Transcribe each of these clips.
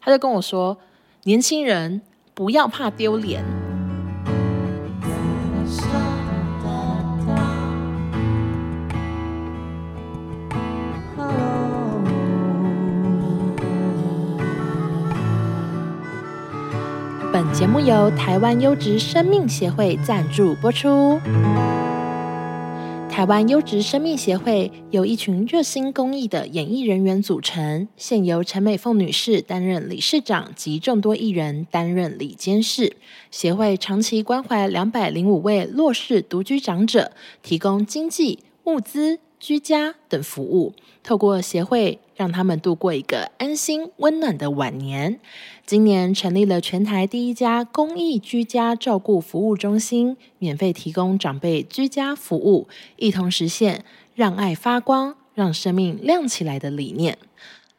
他就跟我说：“年轻人不要怕丢脸。”本节目由台湾优质生命协会赞助播出。台湾优质生命协会由一群热心公益的演艺人员组成，现由陈美凤女士担任理事长及众多艺人担任理监事。协会长期关怀两百零五位弱势独居长者，提供经济、物资、居家等服务，透过协会让他们度过一个安心温暖的晚年。今年成立了全台第一家公益居家照顾服务中心，免费提供长辈居家服务，一同实现让爱发光、让生命亮起来的理念。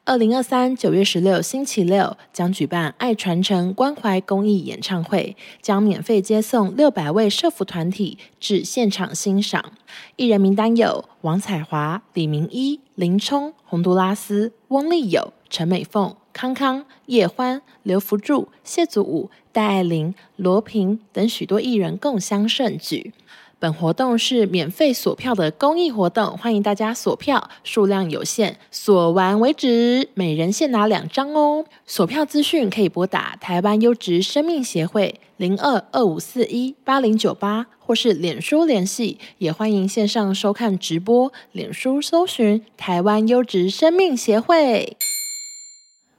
二零二三九月十六星期六将举办爱传承关怀公益演唱会，将免费接送六百位社福团体至现场欣赏。艺人名单有王彩华、李明一、林冲、洪都拉斯、翁立友、陈美凤。康康、叶欢、刘福柱、谢祖武、戴爱玲、罗平等许多艺人共襄盛举。本活动是免费索票的公益活动，欢迎大家索票，数量有限，索完为止，每人限拿两张哦。索票资讯可以拨打台湾优质生命协会零二二五四一八零九八，或是脸书联系，也欢迎线上收看直播，脸书搜寻台湾优质生命协会。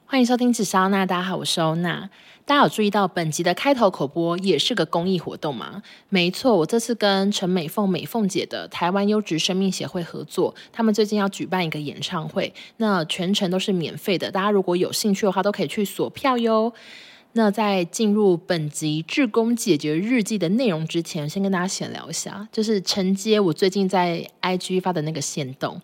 欢迎收听紫砂欧娜，大家好，我是欧娜。大家有注意到本集的开头口播也是个公益活动吗？没错，我这次跟陈美凤、美凤姐的台湾优质生命协会合作，他们最近要举办一个演唱会，那全程都是免费的。大家如果有兴趣的话，都可以去索票哟。那在进入本集志工解决日记的内容之前，先跟大家闲聊一下，就是承接我最近在 IG 发的那个线动。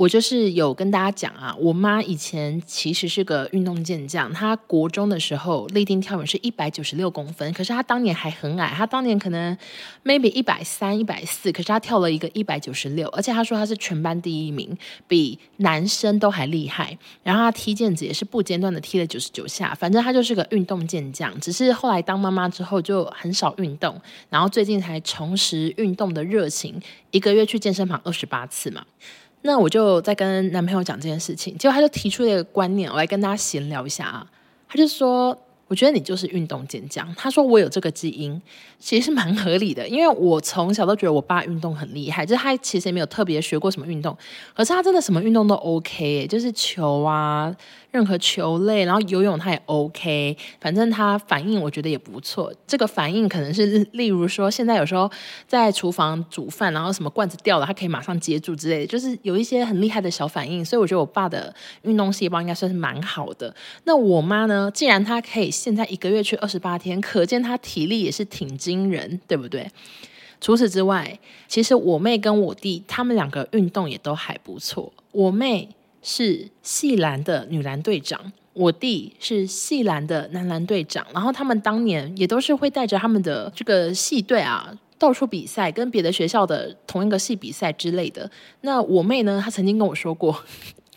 我就是有跟大家讲啊，我妈以前其实是个运动健将，她国中的时候立定跳远是一百九十六公分，可是她当年还很矮，她当年可能 maybe 一百三、一百四，可是她跳了一个一百九十六，而且她说她是全班第一名，比男生都还厉害。然后她踢毽子也是不间断的踢了九十九下，反正她就是个运动健将。只是后来当妈妈之后就很少运动，然后最近才重拾运动的热情，一个月去健身房二十八次嘛。那我就在跟男朋友讲这件事情，结果他就提出了一个观念，我来跟大家闲聊一下啊。他就说：“我觉得你就是运动健将。”他说：“我有这个基因，其实是蛮合理的，因为我从小都觉得我爸运动很厉害，就是他其实也没有特别学过什么运动，可是他真的什么运动都 OK，就是球啊。”任何球类，然后游泳他也 OK，反正他反应我觉得也不错。这个反应可能是例如说，现在有时候在厨房煮饭，然后什么罐子掉了，他可以马上接住之类的，就是有一些很厉害的小反应。所以我觉得我爸的运动细胞应该算是蛮好的。那我妈呢？既然她可以现在一个月去二十八天，可见她体力也是挺惊人，对不对？除此之外，其实我妹跟我弟他们两个运动也都还不错。我妹。是系篮的女篮队长，我弟是系篮的男篮队长，然后他们当年也都是会带着他们的这个系队啊到处比赛，跟别的学校的同一个系比赛之类的。那我妹呢，她曾经跟我说过，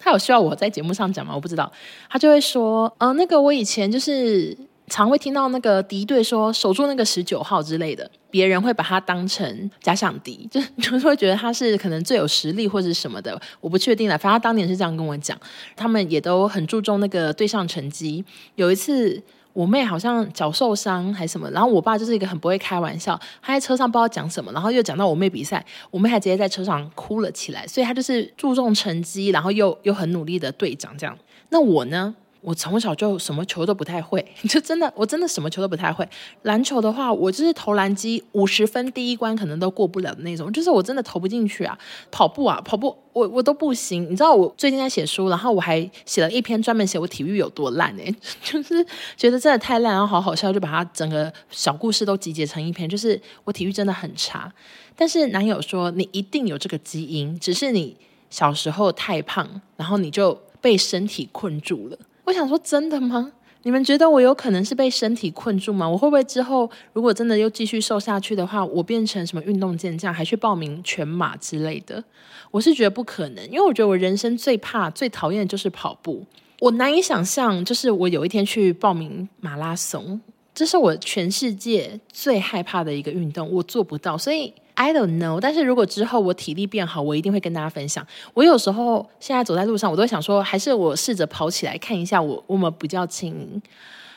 他有需要我在节目上讲吗？我不知道，他就会说，呃，那个我以前就是。常会听到那个敌对说守住那个十九号之类的，别人会把他当成假想敌，就就是会觉得他是可能最有实力或者什么的，我不确定了。反正他当年是这样跟我讲，他们也都很注重那个对上成绩。有一次我妹好像脚受伤还什么，然后我爸就是一个很不会开玩笑，他在车上不知道讲什么，然后又讲到我妹比赛，我妹还直接在车上哭了起来。所以他就是注重成绩，然后又又很努力的队长这样。那我呢？我从小就什么球都不太会，就真的，我真的什么球都不太会。篮球的话，我就是投篮机五十分第一关可能都过不了的那种，就是我真的投不进去啊。跑步啊，跑步我我都不行。你知道我最近在写书，然后我还写了一篇专门写我体育有多烂诶，就是觉得真的太烂，然后好好笑，就把它整个小故事都集结成一篇，就是我体育真的很差。但是男友说你一定有这个基因，只是你小时候太胖，然后你就被身体困住了。我想说，真的吗？你们觉得我有可能是被身体困住吗？我会不会之后如果真的又继续瘦下去的话，我变成什么运动健将，还去报名全马之类的？我是觉得不可能，因为我觉得我人生最怕、最讨厌的就是跑步。我难以想象，就是我有一天去报名马拉松，这是我全世界最害怕的一个运动，我做不到，所以 I don't know。但是如果之后我体力变好，我一定会跟大家分享。我有时候现在走在路上，我都想说，还是我试着跑起来看一下我，我我们比较轻盈，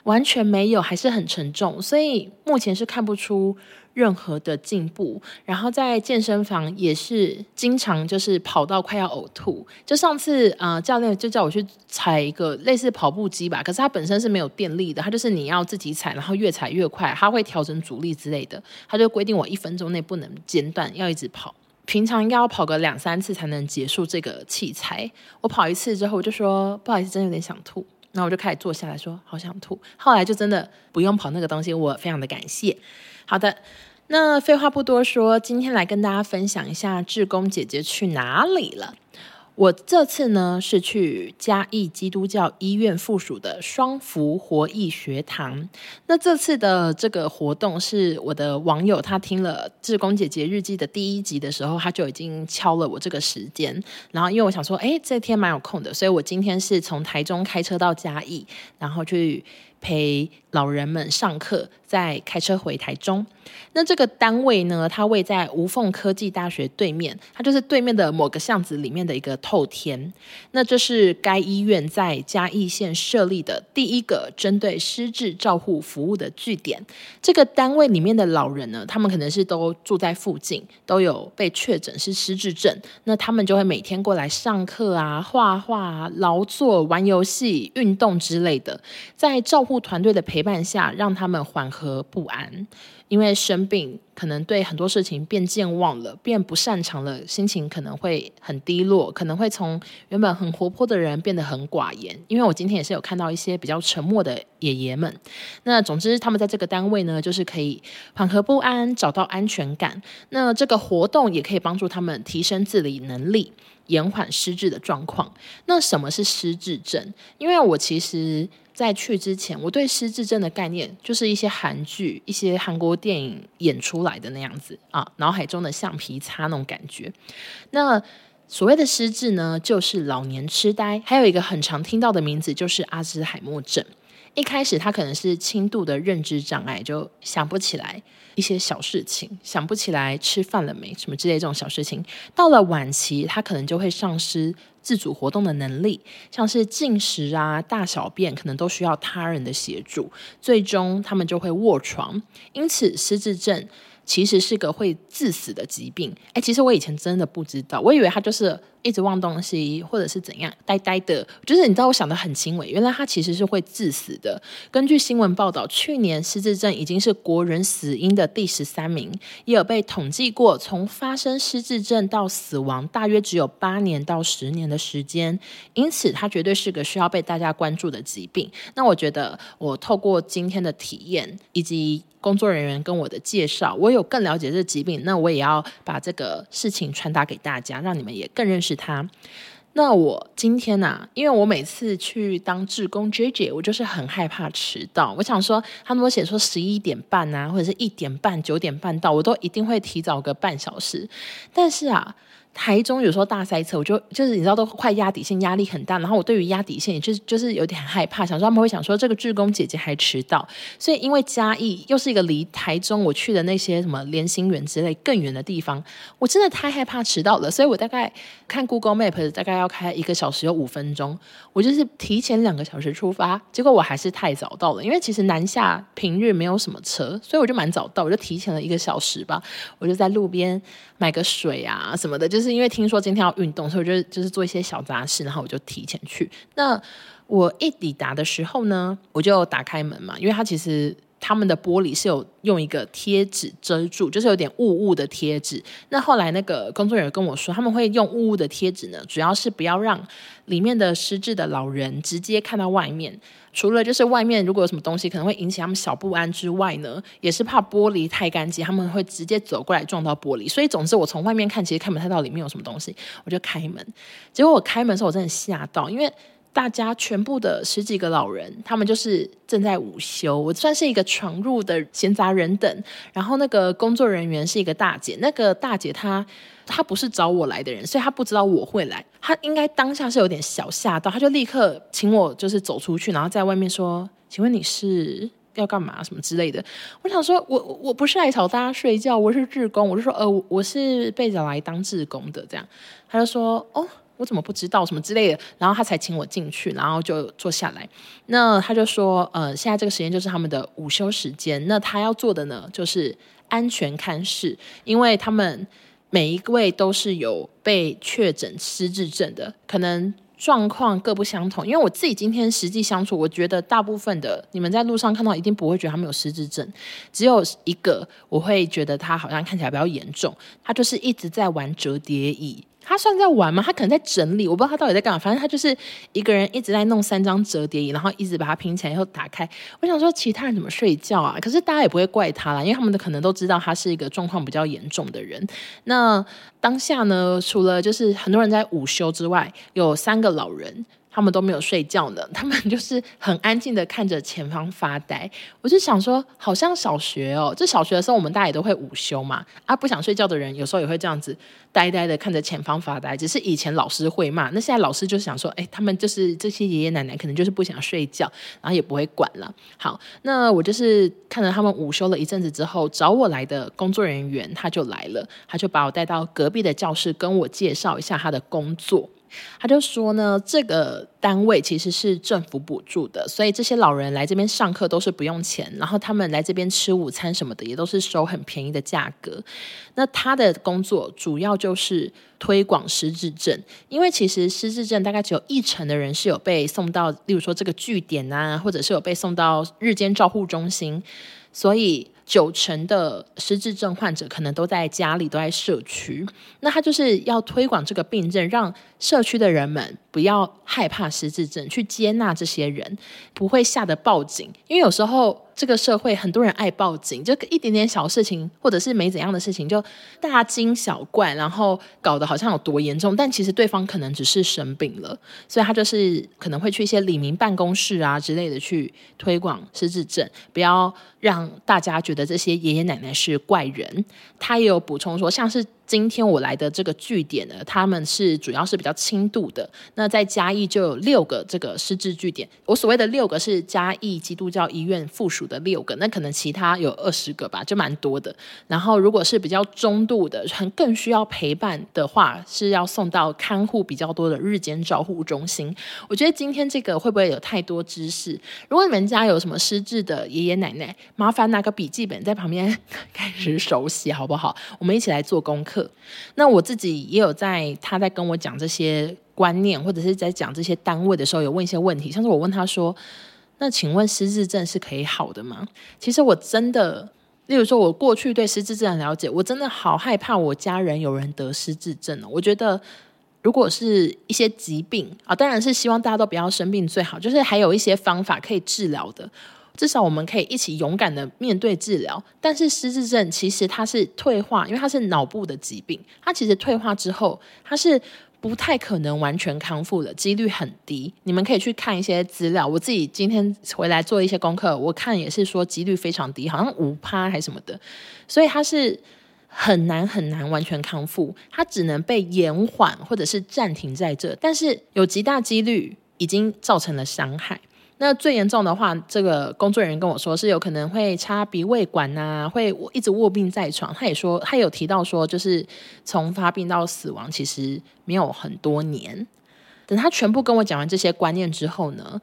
完全没有，还是很沉重，所以目前是看不出。任何的进步，然后在健身房也是经常就是跑到快要呕吐。就上次呃，教练就叫我去踩一个类似跑步机吧，可是它本身是没有电力的，它就是你要自己踩，然后越踩越快，它会调整阻力之类的。它就规定我一分钟内不能间断，要一直跑。平常应该要跑个两三次才能结束这个器材。我跑一次之后我就说不好意思，真的有点想吐。那我就开始坐下来说好想吐。后来就真的不用跑那个东西，我非常的感谢。好的，那废话不多说，今天来跟大家分享一下志工姐姐去哪里了。我这次呢是去嘉义基督教医院附属的双福活义学堂。那这次的这个活动是我的网友，他听了志工姐姐日记的第一集的时候，他就已经敲了我这个时间。然后因为我想说，哎，这天蛮有空的，所以我今天是从台中开车到嘉义，然后去陪老人们上课，再开车回台中。那这个单位呢，它位在无缝科技大学对面，它就是对面的某个巷子里面的一个透天。那这是该医院在嘉义县设立的第一个针对失智照护服务的据点。这个单位里面的老人呢，他们可能是都住在附近，都有被确诊是失智症。那他们就会每天过来上课啊、画画啊、劳作、玩游戏、运动之类的，在照护团队的陪伴下，让他们缓和不安。因为生病，可能对很多事情变健忘了，变不擅长了，心情可能会很低落，可能会从原本很活泼的人变得很寡言。因为我今天也是有看到一些比较沉默的爷爷们。那总之，他们在这个单位呢，就是可以缓和不安，找到安全感。那这个活动也可以帮助他们提升自理能力，延缓失智的状况。那什么是失智症？因为我其实。在去之前，我对失智症的概念就是一些韩剧、一些韩国电影演出来的那样子啊，脑海中的橡皮擦那种感觉。那所谓的失智呢，就是老年痴呆，还有一个很常听到的名字就是阿兹海默症。一开始他可能是轻度的认知障碍，就想不起来一些小事情，想不起来吃饭了没，什么之类这种小事情。到了晚期，他可能就会丧失自主活动的能力，像是进食啊、大小便，可能都需要他人的协助，最终他们就会卧床。因此，失智症其实是个会致死的疾病。哎，其实我以前真的不知道，我以为他就是。一直忘东西，或者是怎样，呆呆的，就是你知道，我想的很轻微，原来他其实是会致死的。根据新闻报道，去年失智症已经是国人死因的第十三名，也有被统计过，从发生失智症到死亡，大约只有八年到十年的时间，因此它绝对是个需要被大家关注的疾病。那我觉得，我透过今天的体验以及工作人员跟我的介绍，我有更了解这疾病，那我也要把这个事情传达给大家，让你们也更认识。他，那我今天呐、啊？因为我每次去当志工 JJ，我就是很害怕迟到。我想说，他们都写说十一点半啊，或者是一点半、九点半到，我都一定会提早个半小时。但是啊。台中有时候大塞车，我就就是你知道都快压底线，压力很大。然后我对于压底线，也就是就是有点害怕，想说他们会想说这个志工姐姐还迟到。所以因为嘉义又是一个离台中我去的那些什么连心园之类更远的地方，我真的太害怕迟到了。所以我大概看 Google Map 大概要开一个小时有五分钟，我就是提前两个小时出发，结果我还是太早到了。因为其实南下平日没有什么车，所以我就蛮早到，我就提前了一个小时吧。我就在路边买个水啊什么的，就是。是因为听说今天要运动，所以我就就是做一些小杂事，然后我就提前去。那我一抵达的时候呢，我就打开门嘛，因为他其实他们的玻璃是有用一个贴纸遮住，就是有点雾雾的贴纸。那后来那个工作人员跟我说，他们会用雾雾的贴纸呢，主要是不要让里面的失智的老人直接看到外面。除了就是外面如果有什么东西可能会引起他们小不安之外呢，也是怕玻璃太干净，他们会直接走过来撞到玻璃。所以总之我从外面看，其实看不太到里面有什么东西。我就开门，结果我开门的时候我真的吓到，因为大家全部的十几个老人，他们就是正在午休。我算是一个闯入的闲杂人等，然后那个工作人员是一个大姐。那个大姐她她不是找我来的人，所以她不知道我会来。她应该当下是有点小吓到，她就立刻请我就是走出去，然后在外面说：“请问你是要干嘛？什么之类的？”我想说，我我不是来吵大家睡觉，我是志工。我就说：“呃，我是被找来当志工的。”这样，她就说：“哦。”我怎么不知道什么之类的，然后他才请我进去，然后就坐下来。那他就说，呃，现在这个时间就是他们的午休时间。那他要做的呢，就是安全看视，因为他们每一位都是有被确诊失智症的，可能状况各不相同。因为我自己今天实际相处，我觉得大部分的你们在路上看到一定不会觉得他们有失智症，只有一个我会觉得他好像看起来比较严重，他就是一直在玩折叠椅。他算在玩吗？他可能在整理，我不知道他到底在干嘛。反正他就是一个人一直在弄三张折叠椅，然后一直把它拼起来以后打开。我想说，其他人怎么睡觉啊？可是大家也不会怪他啦，因为他们的可能都知道他是一个状况比较严重的人。那当下呢，除了就是很多人在午休之外，有三个老人。他们都没有睡觉呢，他们就是很安静的看着前方发呆。我就想说，好像小学哦，这小学的时候我们大家也都会午休嘛。啊，不想睡觉的人有时候也会这样子呆呆的看着前方发呆。只是以前老师会骂，那现在老师就想说，哎，他们就是这些爷爷奶奶可能就是不想睡觉，然后也不会管了。好，那我就是看着他们午休了一阵子之后，找我来的工作人员他就来了，他就把我带到隔壁的教室，跟我介绍一下他的工作。他就说呢，这个单位其实是政府补助的，所以这些老人来这边上课都是不用钱，然后他们来这边吃午餐什么的也都是收很便宜的价格。那他的工作主要就是推广失智症，因为其实失智症大概只有一成的人是有被送到，例如说这个据点啊，或者是有被送到日间照护中心，所以。九成的失智症患者可能都在家里，都在社区。那他就是要推广这个病症，让社区的人们不要害怕失智症，去接纳这些人，不会吓得报警。因为有时候。这个社会很多人爱报警，就一点点小事情，或者是没怎样的事情，就大惊小怪，然后搞得好像有多严重，但其实对方可能只是生病了，所以他就是可能会去一些里民办公室啊之类的去推广失智症，不要让大家觉得这些爷爷奶奶是怪人。他也有补充说，像是。今天我来的这个据点呢，他们是主要是比较轻度的。那在嘉义就有六个这个失智据点。我所谓的六个是嘉义基督教医院附属的六个，那可能其他有二十个吧，就蛮多的。然后如果是比较中度的，很更需要陪伴的话，是要送到看护比较多的日间照护中心。我觉得今天这个会不会有太多知识？如果你们家有什么失智的爷爷奶奶，麻烦拿个笔记本在旁边开始手写好不好？我们一起来做功课。那我自己也有在他在跟我讲这些观念，或者是在讲这些单位的时候，有问一些问题。像是我问他说：“那请问失智症是可以好的吗？”其实我真的，例如说，我过去对失智症的了解，我真的好害怕我家人有人得失智症哦。我觉得，如果是一些疾病啊，当然是希望大家都不要生病最好，就是还有一些方法可以治疗的。至少我们可以一起勇敢的面对治疗，但是失智症其实它是退化，因为它是脑部的疾病，它其实退化之后，它是不太可能完全康复的，几率很低。你们可以去看一些资料，我自己今天回来做一些功课，我看也是说几率非常低，好像五趴还是什么的，所以它是很难很难完全康复，它只能被延缓或者是暂停在这，但是有极大几率已经造成了伤害。那最严重的话，这个工作人员跟我说是有可能会插鼻胃管呐、啊，会一直卧病在床。他也说，他有提到说，就是从发病到死亡其实没有很多年。等他全部跟我讲完这些观念之后呢，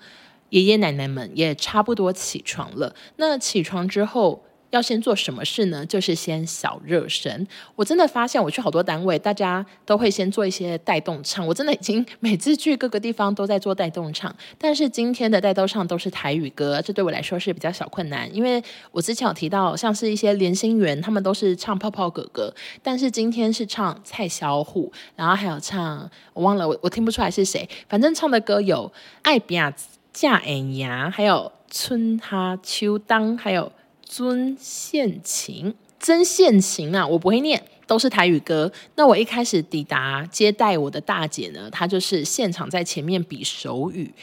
爷爷奶奶们也差不多起床了。那起床之后。要先做什么事呢？就是先小热身。我真的发现，我去好多单位，大家都会先做一些带动唱。我真的已经每次去各个地方都在做带动唱，但是今天的带动唱都是台语歌，这对我来说是比较小困难。因为我之前有提到，像是一些连心园，他们都是唱泡泡哥哥，但是今天是唱蔡小虎，然后还有唱我忘了，我我听不出来是谁，反正唱的歌有爱比亚嫁恩牙，还有春哈秋当，还有。尊献情，真献情啊！我不会念，都是台语歌。那我一开始抵达接待我的大姐呢，她就是现场在前面比手语。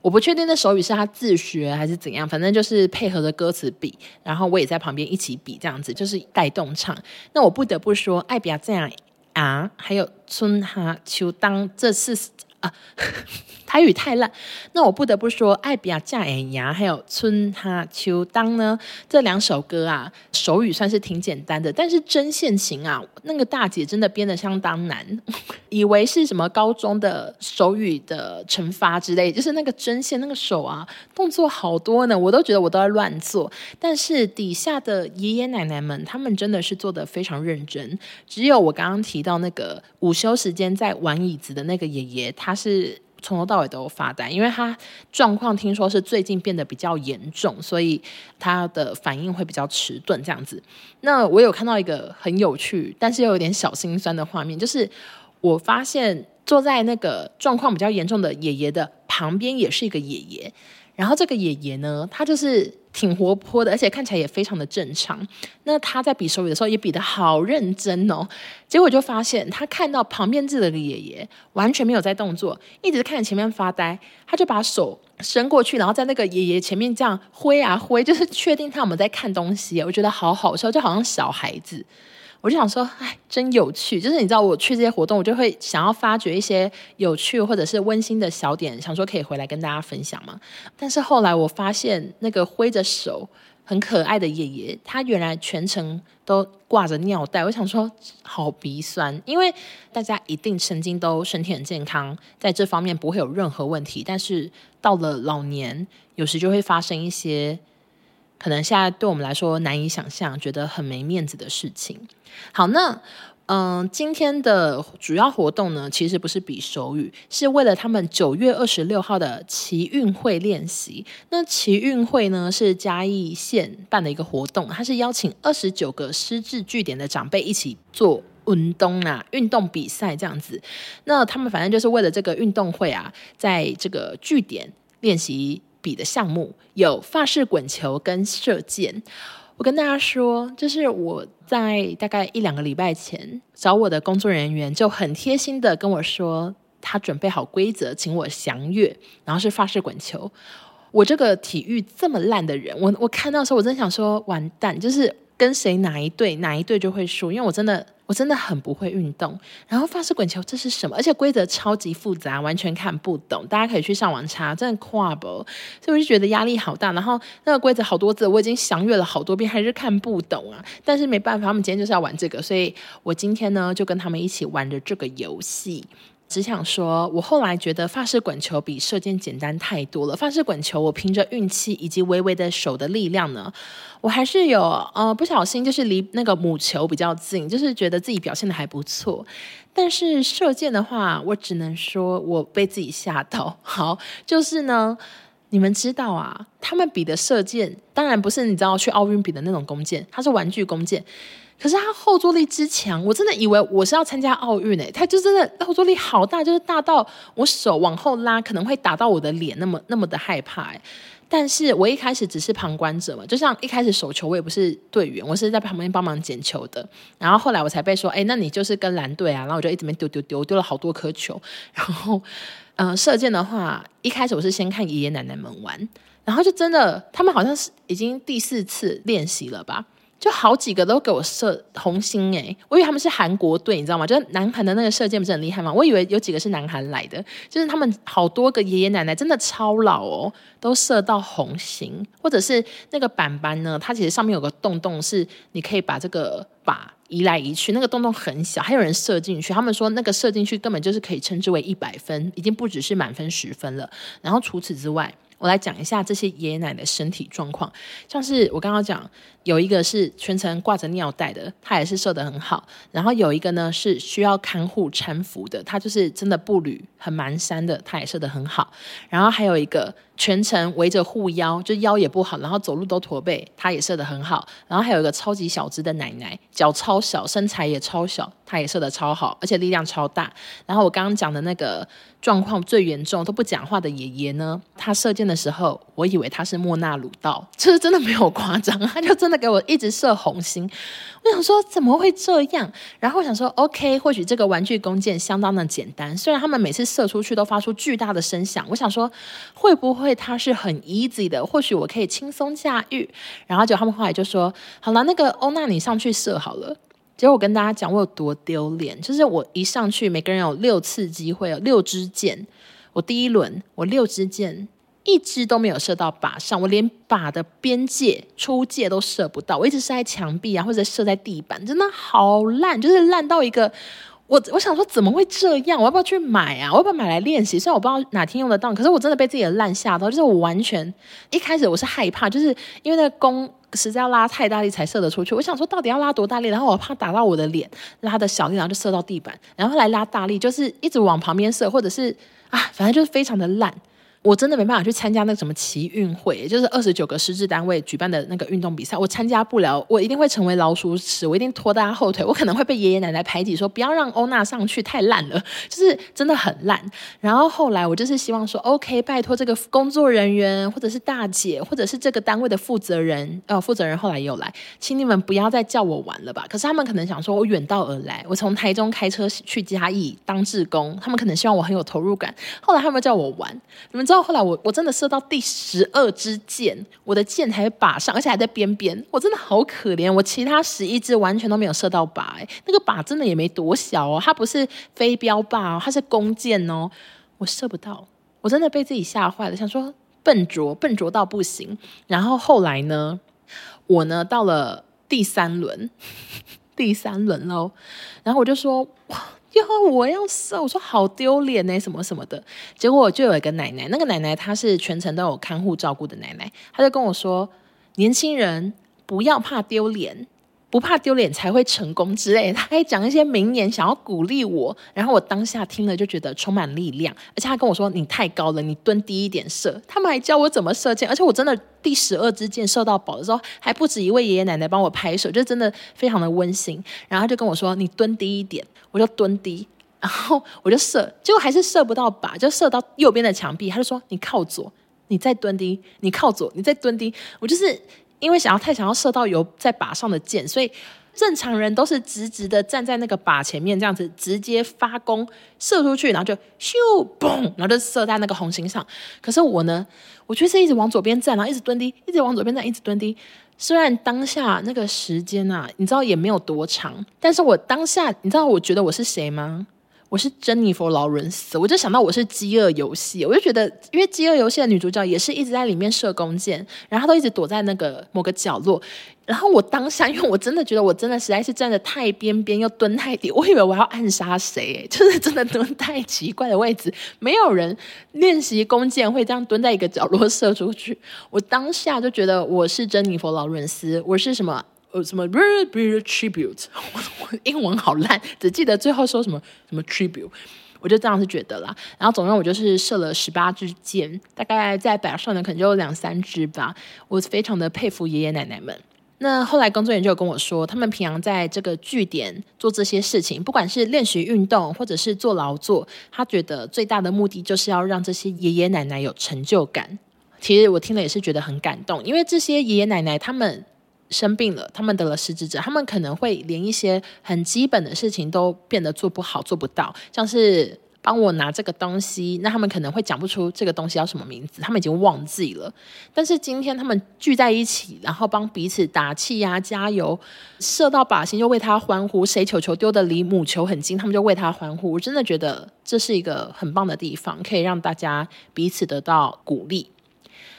我不确定那手语是她自学还是怎样，反正就是配合着歌词比，然后我也在旁边一起比，这样子就是带动唱。那我不得不说，爱比亚这样啊，还有春哈秋当这次啊。台语太烂，那我不得不说，爱比亚嫁人牙还有春哈秋当呢，这两首歌啊，手语算是挺简单的，但是针线型啊，那个大姐真的编得相当难，以为是什么高中的手语的惩罚之类，就是那个针线那个手啊，动作好多呢，我都觉得我都在乱做，但是底下的爷爷奶奶们，他们真的是做得非常认真，只有我刚刚提到那个午休时间在玩椅子的那个爷爷，他是。从头到尾都有发呆，因为他状况听说是最近变得比较严重，所以他的反应会比较迟钝这样子。那我有看到一个很有趣，但是又有点小心酸的画面，就是我发现坐在那个状况比较严重的爷爷的旁边也是一个爷爷，然后这个爷爷呢，他就是。挺活泼的，而且看起来也非常的正常。那他在比手语的时候也比得好认真哦。结果就发现他看到旁边这个爷爷完全没有在动作，一直看着前面发呆。他就把手伸过去，然后在那个爷爷前面这样挥啊挥，就是确定他有没有在看东西。我觉得好好笑，就好像小孩子。我就想说，哎，真有趣！就是你知道，我去这些活动，我就会想要发掘一些有趣或者是温馨的小点，想说可以回来跟大家分享嘛。但是后来我发现，那个挥着手很可爱的爷爷，他原来全程都挂着尿袋。我想说，好鼻酸，因为大家一定曾经都身体很健康，在这方面不会有任何问题。但是到了老年，有时就会发生一些。可能现在对我们来说难以想象，觉得很没面子的事情。好，那嗯、今天的主要活动呢，其实不是比手语，是为了他们九月二十六号的奇运会练习。那奇运会呢，是嘉义县办的一个活动，它是邀请二十九个失智据点的长辈一起做运动啊，运动比赛这样子。那他们反正就是为了这个运动会啊，在这个据点练习。比的项目有法式滚球跟射箭。我跟大家说，就是我在大概一两个礼拜前找我的工作人员，就很贴心的跟我说，他准备好规则，请我详阅。然后是法式滚球。我这个体育这么烂的人，我我看到时候，我真想说，完蛋，就是跟谁哪一队哪一队就会输，因为我真的。我真的很不会运动，然后发式滚球这是什么？而且规则超级复杂，完全看不懂。大家可以去上网查，真的跨不，所以我就觉得压力好大。然后那个规则好多字，我已经详阅了好多遍，还是看不懂啊。但是没办法，他们今天就是要玩这个，所以我今天呢就跟他们一起玩着这个游戏。只想说，我后来觉得发式滚球比射箭简单太多了。发式滚球，我凭着运气以及微微的手的力量呢，我还是有呃不小心就是离那个母球比较近，就是觉得自己表现的还不错。但是射箭的话，我只能说我被自己吓到。好，就是呢，你们知道啊，他们比的射箭当然不是你知道去奥运比的那种弓箭，它是玩具弓箭。可是它后坐力之强，我真的以为我是要参加奥运诶，它就真的后坐力好大，就是大到我手往后拉可能会打到我的脸，那么那么的害怕诶。但是我一开始只是旁观者嘛，就像一开始手球我也不是队员，我是在旁边帮忙捡球的。然后后来我才被说，哎，那你就是跟蓝队啊。然后我就一直没丢丢丢，丢了好多颗球。然后，呃，射箭的话，一开始我是先看爷爷奶奶们玩，然后就真的他们好像是已经第四次练习了吧。就好几个都给我射红心诶、我以为他们是韩国队，你知道吗？就是南韩的那个射箭不是很厉害吗？我以为有几个是南韩来的，就是他们好多个爷爷奶奶真的超老哦，都射到红心，或者是那个板板呢，它其实上面有个洞洞，是你可以把这个靶移来移去，那个洞洞很小，还有人射进去。他们说那个射进去根本就是可以称之为一百分，已经不只是满分十分了。然后除此之外。我来讲一下这些爷爷奶奶身体状况，像是我刚刚讲有一个是全程挂着尿袋的，他也是射得很好。然后有一个呢是需要看护搀扶的，他就是真的步履很蹒跚的，他也射得很好。然后还有一个全程围着护腰，就腰也不好，然后走路都驼背，他也射得很好。然后还有一个超级小只的奶奶，脚超小，身材也超小，他也射得超好，而且力量超大。然后我刚刚讲的那个。状况最严重都不讲话的爷爷呢，他射箭的时候，我我以为他是莫纳鲁道，就是真的没有夸张，他就真的给我一直射红心。我想说怎么会这样？然后我想说，OK，或许这个玩具弓箭相当的简单，虽然他们每次射出去都发出巨大的声响。我想说，会不会它是很 easy 的？或许我可以轻松驾驭。然后就他们后来就说，好了，那个欧娜你上去射好了。结果我跟大家讲，我有多丢脸，就是我一上去，每个人有六次机会，有六支箭。我第一轮，我六支箭。一支都没有射到靶上，我连靶的边界出界都射不到，我一直射在墙壁啊，或者射在地板，真的好烂，就是烂到一个，我我想说怎么会这样？我要不要去买啊？我要不要买来练习？虽然我不知道哪天用得到，可是我真的被自己的烂吓到，就是我完全一开始我是害怕，就是因为那个弓实在要拉太大力才射得出去。我想说到底要拉多大力？然后我怕打到我的脸，拉的小力，然后就射到地板，然后来拉大力，就是一直往旁边射，或者是啊，反正就是非常的烂。我真的没办法去参加那个什么奇运会，也就是二十九个师资单位举办的那个运动比赛，我参加不了，我一定会成为老鼠屎，我一定拖大家后腿，我可能会被爷爷奶奶排挤，说不要让欧娜上去，太烂了，就是真的很烂。然后后来我就是希望说，OK，拜托这个工作人员或者是大姐，或者是这个单位的负责人，呃，负责人后来也有来，请你们不要再叫我玩了吧。可是他们可能想说，我远道而来，我从台中开车去嘉义当志工，他们可能希望我很有投入感。后来他们叫我玩，你们知道后来我我真的射到第十二支箭，我的箭还靶上，而且还在边边，我真的好可怜。我其他十一支完全都没有射到靶，那个靶真的也没多小哦，它不是飞镖靶哦，它是弓箭哦，我射不到，我真的被自己吓坏了，想说笨拙笨拙到不行。然后后来呢，我呢到了第三轮，第三轮喽，然后我就说。哟，我要射！我说好丢脸呢，什么什么的。结果我就有一个奶奶，那个奶奶她是全程都有看护照顾的奶奶，她就跟我说：“年轻人不要怕丢脸。”不怕丢脸才会成功之类的，他还讲一些名言，想要鼓励我。然后我当下听了就觉得充满力量，而且他跟我说：“你太高了，你蹲低一点射。”他们还教我怎么射箭，而且我真的第十二支箭射到宝的时候，还不止一位爷爷奶奶帮我拍手，就真的非常的温馨。然后他就跟我说：“你蹲低一点。”我就蹲低，然后我就射，结果还是射不到靶，就射到右边的墙壁。他就说：“你靠左，你再蹲低，你靠左，你再蹲低。”我就是。因为想要太想要射到有在靶上的箭，所以正常人都是直直的站在那个靶前面，这样子直接发弓射出去，然后就咻嘣，然后就射在那个红心上。可是我呢，我就是一直往左边站，然后一直蹲低，一直往左边站，一直蹲低。虽然当下那个时间啊，你知道也没有多长，但是我当下，你知道我觉得我是谁吗？我是珍妮佛劳伦斯，我就想到我是饥饿游戏，我就觉得，因为饥饿游戏的女主角也是一直在里面射弓箭，然后她都一直躲在那个某个角落，然后我当下，因为我真的觉得我真的实在是站得太边边又蹲太低，我以为我要暗杀谁，就是真的蹲太奇怪的位置，没有人练习弓箭会这样蹲在一个角落射出去，我当下就觉得我是珍妮佛劳伦斯，我是什么？呃，什么 tribute？我 我英文好烂，只记得最后说什么什么 tribute，我就这样子觉得啦。然后总共我就是射了十八支箭，大概在靶上的可能就两三支吧。我非常的佩服爷爷奶奶们。那后来工作人员就跟我说，他们平常在这个据点做这些事情，不管是练习运动或者是做劳作，他觉得最大的目的就是要让这些爷爷奶奶有成就感。其实我听了也是觉得很感动，因为这些爷爷奶奶他们。生病了，他们得了失智症，他们可能会连一些很基本的事情都变得做不好、做不到，像是帮我拿这个东西，那他们可能会讲不出这个东西叫什么名字，他们已经忘记了。但是今天他们聚在一起，然后帮彼此打气呀、加油，射到靶心就为他欢呼，谁球球丢得离母球很近，他们就为他欢呼。我真的觉得这是一个很棒的地方，可以让大家彼此得到鼓励。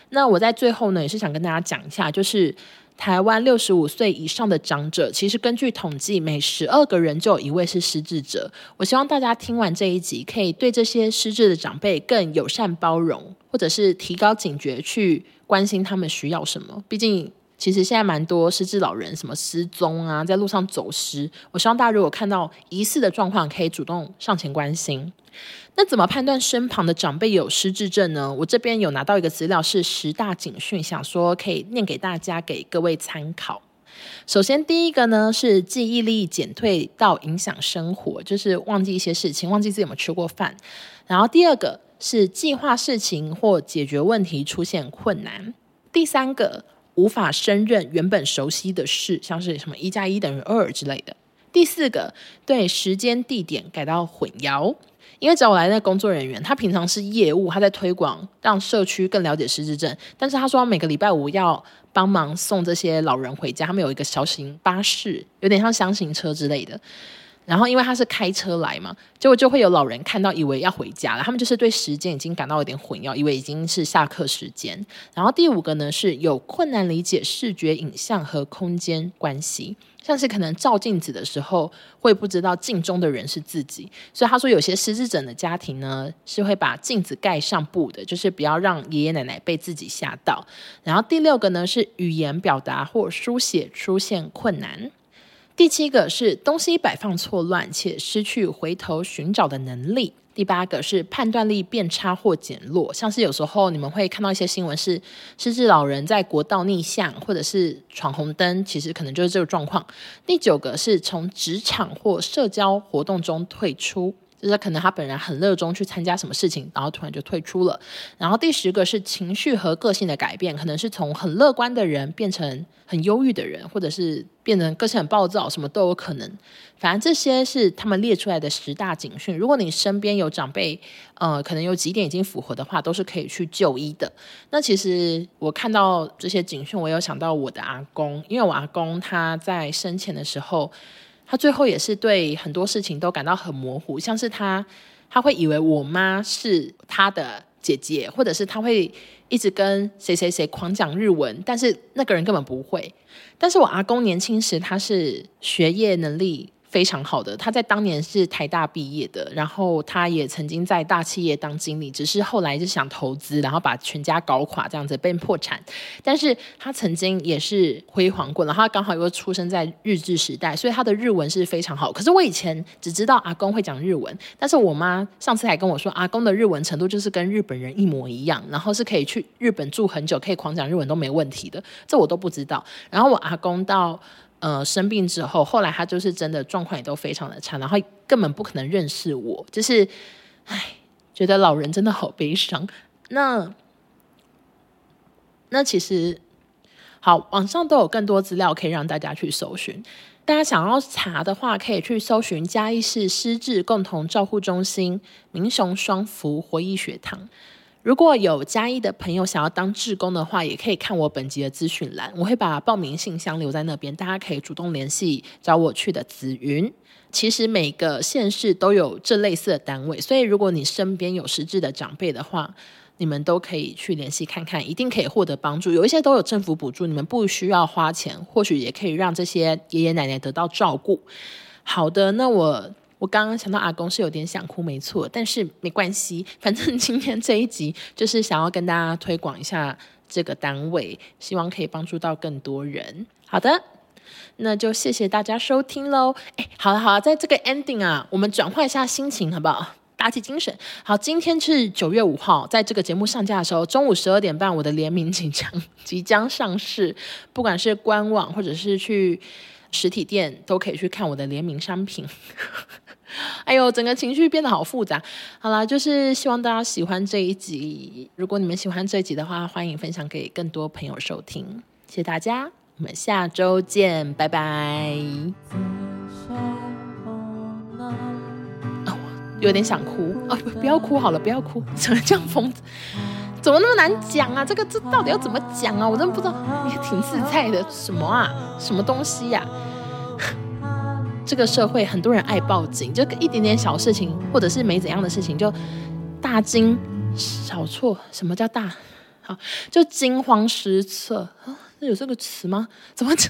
那我在最后呢，也是想跟大家讲一下，就是。台湾六十五岁以上的长者，其实根据统计，每十二个人就有一位是失智者。我希望大家听完这一集，可以对这些失智的长辈更友善包容，或者是提高警觉，去关心他们需要什么。毕竟，其实现在蛮多失智老人什么失踪啊，在路上走失。我希望大家如果看到疑似的状况，可以主动上前关心。那怎么判断身旁的长辈有失智症呢？我这边有拿到一个资料，是十大警讯，想说可以念给大家，给各位参考。首先，第一个呢是记忆力减退到影响生活，就是忘记一些事情，忘记自己有没有吃过饭。然后第二个，是计划事情或解决问题出现困难。第三个，无法胜任原本熟悉的事，像是什么一加一等于二之类的。第四个，对时间地点感到混淆，因为找我来的工作人员，他平常是业务，他在推广让社区更了解失智症，但是他说每个礼拜五要帮忙送这些老人回家，他们有一个小型巴士，有点像箱型车之类的。然后因为他是开车来嘛，结果就会有老人看到以为要回家了，他们就是对时间已经感到有点混淆，以为已经是下课时间。然后第五个呢，是有困难理解视觉影像和空间关系，像是可能照镜子的时候会不知道镜中的人是自己，所以他说有些失智症的家庭呢是会把镜子盖上布的，就是不要让爷爷奶奶被自己吓到。然后第六个呢，是语言表达或书写出现困难。第七个是东西摆放错乱且失去回头寻找的能力。第八个是判断力变差或减弱，像是有时候你们会看到一些新闻是失智老人在国道逆向或者是闯红灯，其实可能就是这个状况。第九个是从职场或社交活动中退出。就是可能他本人很热衷去参加什么事情，然后突然就退出了。然后第十个是情绪和个性的改变，可能是从很乐观的人变成很忧郁的人，或者是变成个性很暴躁，什么都有可能。反正这些是他们列出来的十大警讯。如果你身边有长辈，呃，可能有几点已经符合的话，都是可以去就医的。那其实我看到这些警讯，我有想到我的阿公，因为我阿公他在生前的时候。他最后也是对很多事情都感到很模糊，像是他他会以为我妈是他的姐姐，或者是他会一直跟谁谁谁狂讲日文，但是那个人根本不会。但是我阿公年轻时他是学业能力非常好的，他在当年是台大毕业的，然后他也曾经在大企业当经理，只是后来就想投资，然后把全家搞垮，这样子被破产。但是他曾经也是辉煌过，然后他刚好又出生在日治时代，所以他的日文是非常好。可是我以前只知道阿公会讲日文，但是我妈上次还跟我说，阿公的日文程度就是跟日本人一模一样，然后是可以去日本住很久，可以狂讲日文都没问题的，这我都不知道。然后我阿公到。呃，生病之后，后来他就是真的状况也都非常的差，然后根本不可能认识我，就是，唉，觉得老人真的好悲伤。那那其实，好，网上都有更多资料可以让大家去搜寻。大家想要查的话，可以去搜寻嘉义市失智共同照护中心民雄双福活医学堂。如果有嘉义的朋友想要当志工的话，也可以看我本集的资讯栏，我会把报名信箱留在那边，大家可以主动联系找我去的紫云。其实每个县市都有这类似的单位，所以如果你身边有失智的长辈的话，你们都可以去联系看看，一定可以获得帮助。有一些都有政府补助，你们不需要花钱，或许也可以让这些爷爷奶奶得到照顾。好的，那我。我刚刚想到阿公是有点想哭，没错，但是没关系，反正今天这一集就是想要跟大家推广一下这个单位，希望可以帮助到更多人。好的，那就谢谢大家收听喽。哎，好了好了，在这个 ending 啊，我们转换一下心情好不好？打起精神。好，今天是九月五号，在这个节目上架的时候，中午十二点半，我的联名即将即将上市，不管是官网或者是去实体店，都可以去看我的联名商品。哎呦，整个情绪变得好复杂。好啦，就是希望大家喜欢这一集。如果你们喜欢这一集的话，欢迎分享给更多朋友收听。谢谢大家，我们下周见，拜拜。哦，有点想哭哦，不要哭好了，不要哭。怎 么这样疯子？怎么那么难讲啊？这个这到底要怎么讲啊？我真的不知道。也挺自在的，什么啊？什么东西呀、这个社会很多人爱报警，就一点点小事情，或者是没怎样的事情，就大惊小错。什么叫大？好，就惊慌失措啊？那有这个词吗？怎么讲？